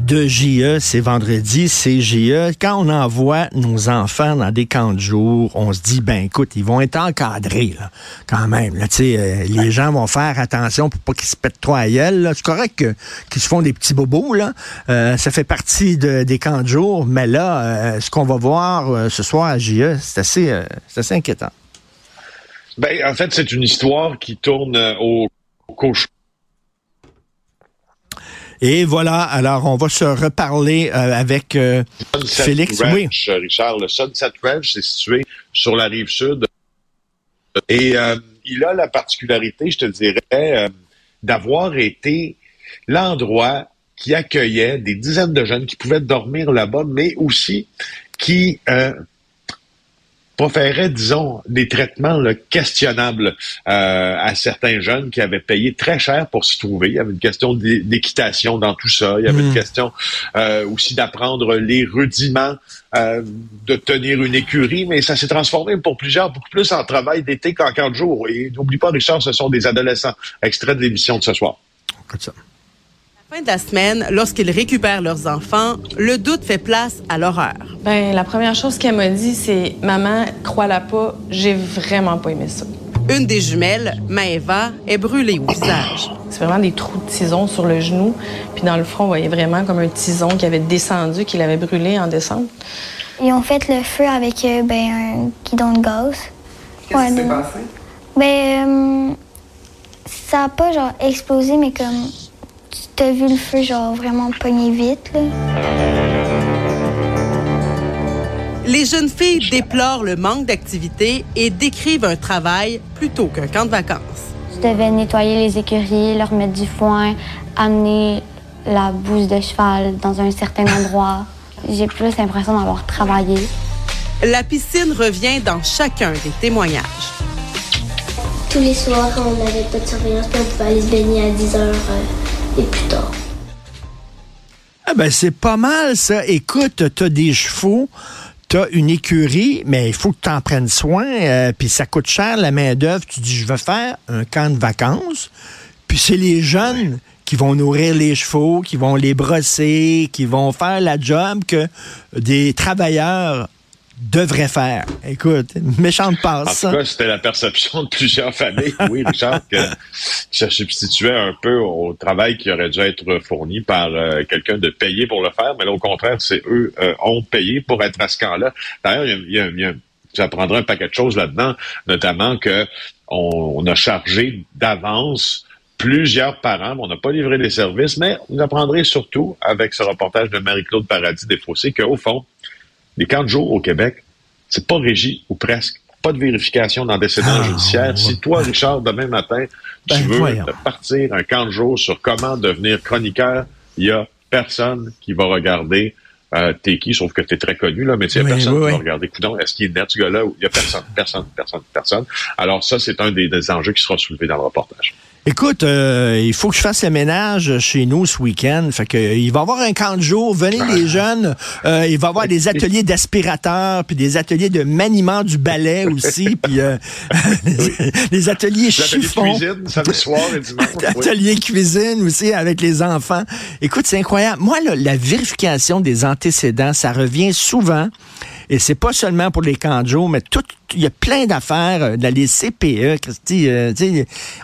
de JE, c'est vendredi, c'est JE. Quand on envoie nos enfants dans des camps de jour, on se dit, ben écoute, ils vont être encadrés, là, quand même. Là, euh, les gens vont faire attention pour pas qu'ils se pètent trop à gueule. C'est correct qu'ils se font des petits bobos, là. Euh, ça fait partie de, des camps de jour, mais là, euh, ce qu'on va voir euh, ce soir à JE, c'est assez, c'est assez inquiétant. Ben, en fait, c'est une histoire qui tourne au cauchemar et voilà, alors on va se reparler euh, avec euh, Félix. oui. Richard, le Sunset Ranch, c'est situé sur la rive sud. Et euh, il a la particularité, je te dirais, d'avoir été l'endroit qui accueillait des dizaines de jeunes qui pouvaient dormir là-bas, mais aussi qui proférait, disons, des traitements questionnables euh, à certains jeunes qui avaient payé très cher pour s'y trouver. Il y avait une question d'équitation dans tout ça. Il y avait une hmm. question euh, aussi d'apprendre les rudiments euh, de tenir une écurie, mais ça s'est transformé pour plusieurs beaucoup plus en travail d'été qu'en quatre jours. Et n'oublie pas, Richard, ce sont des adolescents. Extrait de l'émission de ce soir. ça fin de la semaine, lorsqu'ils récupèrent leurs enfants, le doute fait place à l'horreur. Ben, la première chose qu'elle m'a dit, c'est Maman, crois-la pas, j'ai vraiment pas aimé ça. Une des jumelles, Maëva, est brûlée au visage. C'est vraiment des trous de tison sur le genou. Puis dans le front, on voyait vraiment comme un tison qui avait descendu, qui l'avait brûlé en descente. Ils ont fait le feu avec euh, ben, un guidon de gaz. Qu'est-ce qui s'est passé? Ben, euh, ça a pas genre explosé, mais comme T'as vu le feu, genre, vraiment pogné vite, là? Les jeunes filles déplorent le manque d'activité et décrivent un travail plutôt qu'un camp de vacances. Je devais nettoyer les écuries, leur mettre du foin, amener la bouse de cheval dans un certain endroit. J'ai plus l'impression d'avoir travaillé. La piscine revient dans chacun des témoignages. Tous les soirs, on n'avait pas de surveillance, on pouvait aller se baigner à 10 heures et plus tard. Ah ben c'est pas mal ça. Écoute, t'as des chevaux, t'as une écurie, mais il faut que tu en prennes soin, euh, puis ça coûte cher la main d'œuvre. Tu dis je veux faire un camp de vacances, puis c'est les jeunes qui vont nourrir les chevaux, qui vont les brosser, qui vont faire la job que des travailleurs devrait faire. Écoute, méchante passe. En tout cas, c'était la perception de plusieurs familles, oui, Richard, que se substituait un peu au travail qui aurait dû être fourni par euh, quelqu'un de payé pour le faire, mais là, au contraire, c'est eux euh, ont payé pour être à ce camp-là. D'ailleurs, il y a, il y a, j'apprendrai un paquet de choses là-dedans, notamment que on, a chargé d'avance plusieurs parents. On n'a pas livré les services, mais vous apprendrez surtout, avec ce reportage de Marie-Claude Paradis des Fossés, qu'au fond, les camps de jour au Québec, c'est pas régi ou presque. Pas de vérification d'antécédents ah, judiciaires. Si toi, Richard, demain matin, tu ben, veux partir un camp de jour sur comment devenir chroniqueur, il y a personne qui va regarder euh, t'es qui, sauf que t'es très connu, là, mais il y a personne qui va regarder. Coudon, est-ce qu'il est net, ce gars-là? Il y a personne, personne, personne, personne. Alors ça, c'est un des, des enjeux qui sera soulevé dans le reportage. Écoute, euh, il faut que je fasse le ménage chez nous ce week-end. Fait que il va y avoir un camp de jour. Venez les jeunes. Euh, il va y avoir des ateliers d'aspirateur, puis des ateliers de maniement du balai aussi, puis euh, les ateliers chiffon. cuisine, samedi soir et dimanche. Atelier cuisine aussi avec les enfants. Écoute, c'est incroyable. Moi, la vérification des antécédents, ça revient souvent. Et c'est pas seulement pour les jour, mais tout, il y a plein d'affaires. Euh, dans les CPE, Christy, euh,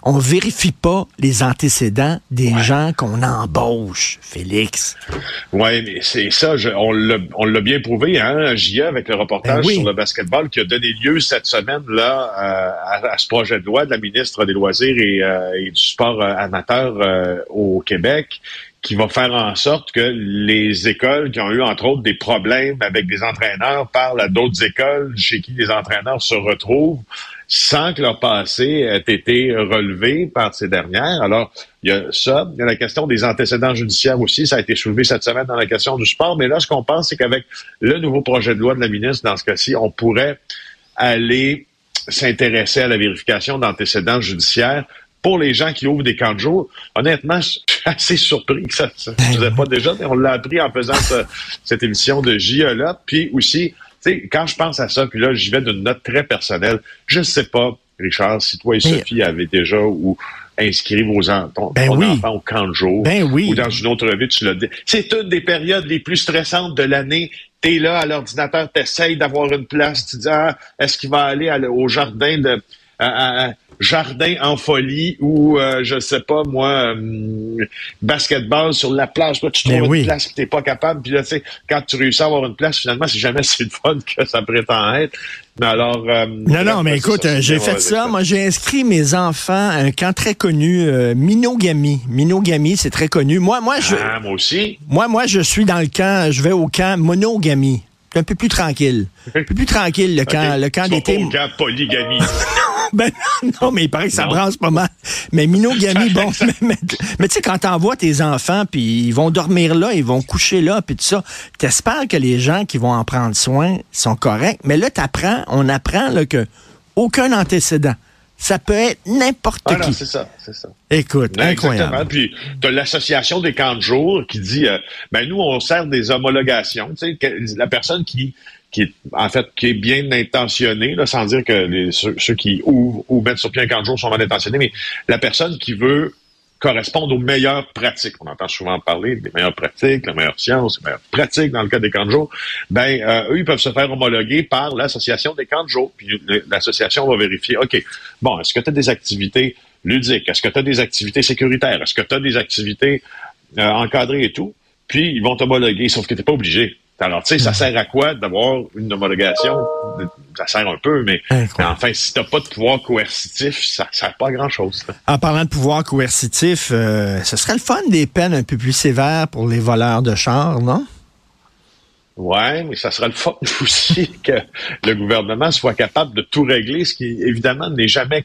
on vérifie pas les antécédents des gens qu'on embauche, Félix. Oui, mais c'est ça, on l'a bien prouvé, hein, JA, avec le reportage ben sur le basketball qui a donné lieu cette semaine-là euh, à, ce projet de loi de la ministre des Loisirs et, et du Sport amateur au Québec qui va faire en sorte que les écoles qui ont eu, entre autres, des problèmes avec des entraîneurs parlent à d'autres écoles chez qui les entraîneurs se retrouvent sans que leur passé ait été relevé par ces dernières. Alors, il y a ça. Il y a la question des antécédents judiciaires aussi. Ça a été soulevé cette semaine dans la question du sport. Mais là, ce qu'on pense, c'est qu'avec le nouveau projet de loi de la ministre, dans ce cas-ci, on pourrait aller s'intéresser à la vérification d'antécédents judiciaires pour les gens qui ouvrent des camps de jour, honnêtement, je suis assez surpris que ça ne se faisait pas déjà. Mais on l'a appris en faisant cette émission de JE-là. Puis aussi, tu sais, quand je pense à ça, puis là, j'y vais d'une note très personnelle, je ne sais pas, Richard, si toi et Sophie avaient déjà ou inscrit vos ton, ben enfant au camp de jour ben oui. ou dans une autre vie, tu l'as dit. C'est une des périodes les plus stressantes de l'année. T'es là à l'ordinateur, t'essayes d'avoir une place, tu dis ah, est-ce qu'il va aller au jardin de jardin en folie ou euh, je sais pas moi euh, basketball sur la plage. Toi tu trouves une place que t'es pas capable. Puis là tu sais quand tu réussis à avoir une place finalement c'est jamais si le fun que ça prétend être. Mais alors euh, non non mais écoute j'ai fait ça. moi j'ai inscrit mes enfants à un camp très connu Minogami. Minogami c'est très connu. Moi moi je ah, moi aussi. moi moi je suis dans le camp je vais au camp Monogami un peu plus tranquille. Un peu plus tranquille, le camp, le camp d'été. Camp polygamie. ben non, mais il paraît que ça brasse pas mal. Mais minogami, bon, mais, mais, tu sais, quand t'envoies tes enfants, puis ils vont dormir là, ils vont coucher là, puis tout ça, t'espères que les gens qui vont en prendre soin sont corrects. Mais là, t'apprends, on apprend là, que aucun antécédent. Ça peut être n'importe ah qui. c'est ça, c'est ça. Écoute, incroyable. Exactement. Puis, tu l'association des camps de jour qui dit, euh, ben nous, on sert des homologations. Tu sais, la personne qui qui est en fait qui est bien intentionné, là, sans dire que les, ceux, qui ouvrent ou mettent sur pied un camp de jour sont mal intentionnés, mais la personne qui veut correspondre aux meilleures pratiques. On entend souvent parler des meilleures pratiques, la meilleure science, les meilleures pratiques dans le cas des camps de. Ben, euh, eux, ils peuvent se faire homologuer par l'association des camps. Puis l'association va vérifier, OK, bon, est-ce que tu as des activités ludiques? Est-ce que tu as des activités sécuritaires? Est-ce que tu as des activités euh, encadrées et tout? Puis, ils vont t'homologuer, sauf que tu pas obligé. Alors, tu sais, ça sert à quoi d'avoir une homologation? Ça sert un peu, mais, enfin, si t'as pas de pouvoir coercitif, ça sert pas à grand-chose. En parlant de pouvoir coercitif, euh, ce serait le fun des peines un peu plus sévères pour les voleurs de chars, non? Ouais, mais ça serait le fun aussi que le gouvernement soit capable de tout régler, ce qui, évidemment, n'est jamais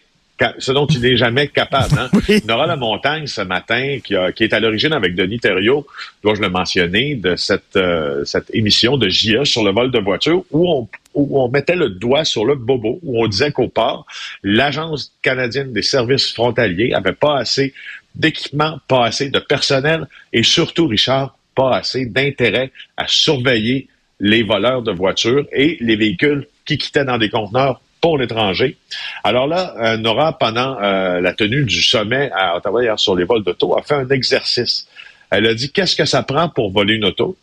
ce dont il n'est jamais capable. Hein? Nora La Montagne, ce matin, qui, est à l'origine avec Denis Thériault, dois-je le mentionner, de cette, euh, cette émission de JA sur le vol de voiture, où on, où on mettait le doigt sur le bobo, où on disait qu'au port, l'Agence canadienne des services frontaliers avait pas assez d'équipement, pas assez de personnel, et surtout, Richard, pas assez d'intérêt à surveiller les voleurs de voitures et les véhicules qui quittaient dans des conteneurs pour l'étranger. Alors là, euh, Nora, pendant euh, la tenue du sommet à Ottawa sur les vols d'auto, a fait un exercice. Elle a dit qu'est-ce que ça prend pour voler une auto?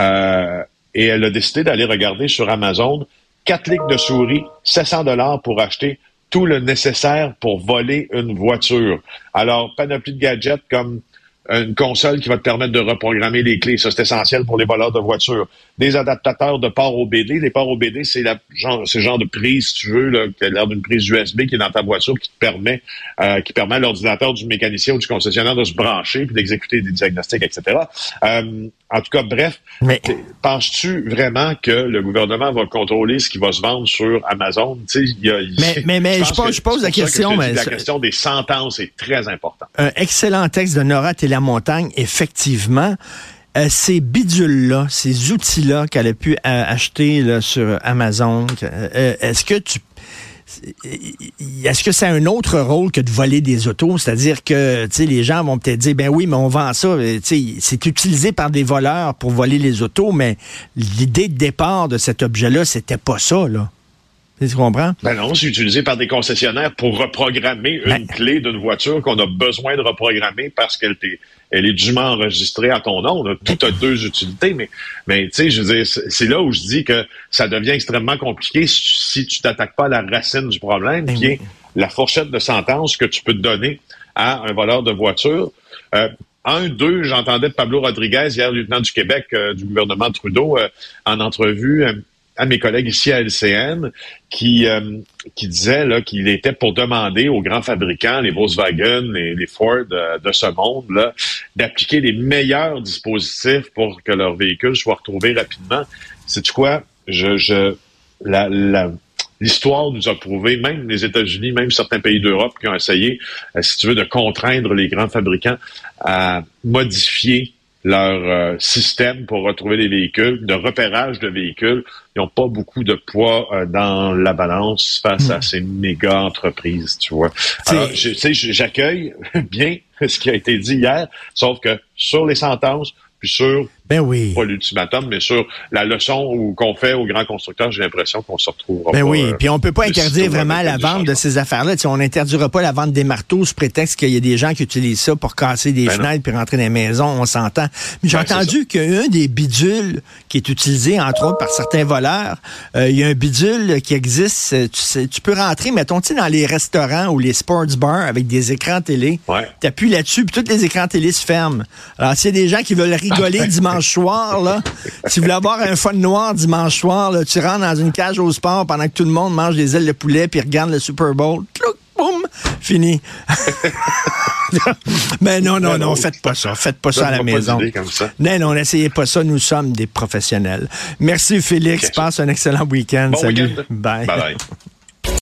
Euh, et elle a décidé d'aller regarder sur Amazon quatre ligues de souris, 700 dollars pour acheter tout le nécessaire pour voler une voiture. Alors, panoplie de gadgets comme une console qui va te permettre de reprogrammer les clés. Ça, c'est essentiel pour les voleurs de voitures. Des adaptateurs de port OBD. Les ports OBD, c'est la genre, ce genre de prise, si tu veux, là, qui a l'air d'une prise USB qui est dans ta voiture, qui te permet, euh, qui permet à l'ordinateur du mécanicien ou du concessionnaire de se brancher puis d'exécuter des diagnostics, etc. Euh, en tout cas, bref, mais... penses-tu vraiment que le gouvernement va contrôler ce qui va se vendre sur Amazon? Y a, mais, mais, mais je, pose, je pose la question. Mais la question des sentences est très importante. Un excellent texte de Nora Télémontagne, effectivement. Euh, ces bidules-là, ces outils-là qu'elle a pu euh, acheter sur Amazon, euh, est-ce que tu est-ce que c'est un autre rôle que de voler des autos? C'est-à-dire que les gens vont peut-être dire, ben oui, mais on vend ça. C'est utilisé par des voleurs pour voler les autos, mais l'idée de départ de cet objet-là, c'était pas ça. Là. Tu comprends? Ben non, c'est utilisé par des concessionnaires pour reprogrammer une ben clé d'une voiture qu'on a besoin de reprogrammer parce qu'elle elle est dûment enregistrée à ton nom. Tout a deux utilités, mais, mais tu sais, je veux dire, c'est là où je dis que ça devient extrêmement compliqué si tu t'attaques pas à la racine du problème, ben qui est la fourchette de sentence que tu peux te donner à un voleur de voiture. Euh, un, deux, j'entendais Pablo Rodriguez, hier lieutenant du Québec euh, du gouvernement Trudeau, euh, en entrevue à mes collègues ici à LCN qui, euh, qui disaient qu'il était pour demander aux grands fabricants, les Volkswagen, les, les Ford euh, de ce monde, d'appliquer les meilleurs dispositifs pour que leurs véhicules soient retrouvés rapidement. C'est quoi? Je, je, la, l'histoire nous a prouvé, même les États-Unis, même certains pays d'Europe qui ont essayé, euh, si tu veux, de contraindre les grands fabricants à modifier leur euh, système pour retrouver les véhicules, de repérage de véhicules. Ils n'ont pas beaucoup de poids euh, dans la balance face à hmm. ces méga entreprises, tu vois. Alors, j'accueille bien ce qui a été dit hier, sauf que sur les sentences, puis sur ben oui. Pas l'ultimatum, mais sur la leçon qu'on fait aux grands constructeurs, j'ai l'impression qu'on se retrouvera ben oui, euh, puis on peut pas interdire vraiment la vente de ces affaires-là. on n'interdira pas la vente des marteaux sous prétexte qu'il y a des gens qui utilisent ça pour casser des ben fenêtres puis rentrer dans les maisons, on s'entend. Mais j'ai ben, entendu qu'un des bidules qui est utilisé, entre autres, par certains voleurs, euh, il y a un bidule qui existe, tu, sais, tu peux rentrer, mettons, tu dans les restaurants ou les sports bars avec des écrans télé, ouais. tu appuies là-dessus, puis tous les écrans télé se ferment. Alors, s'il y a des gens qui veulent rigoler dimanche soir, là, si vous voulez avoir un fun noir dimanche soir, là, tu rentres dans une cage au sport pendant que tout le monde mange des ailes de poulet puis regarde le Super Bowl. Clouc, boum, fini. Mais non, non, non, faites pas ça. Faites pas ça à la maison. Non, non, n'essayez pas ça. Nous sommes des professionnels. Merci, Félix. Passe un excellent week-end. Salut. bye. bye.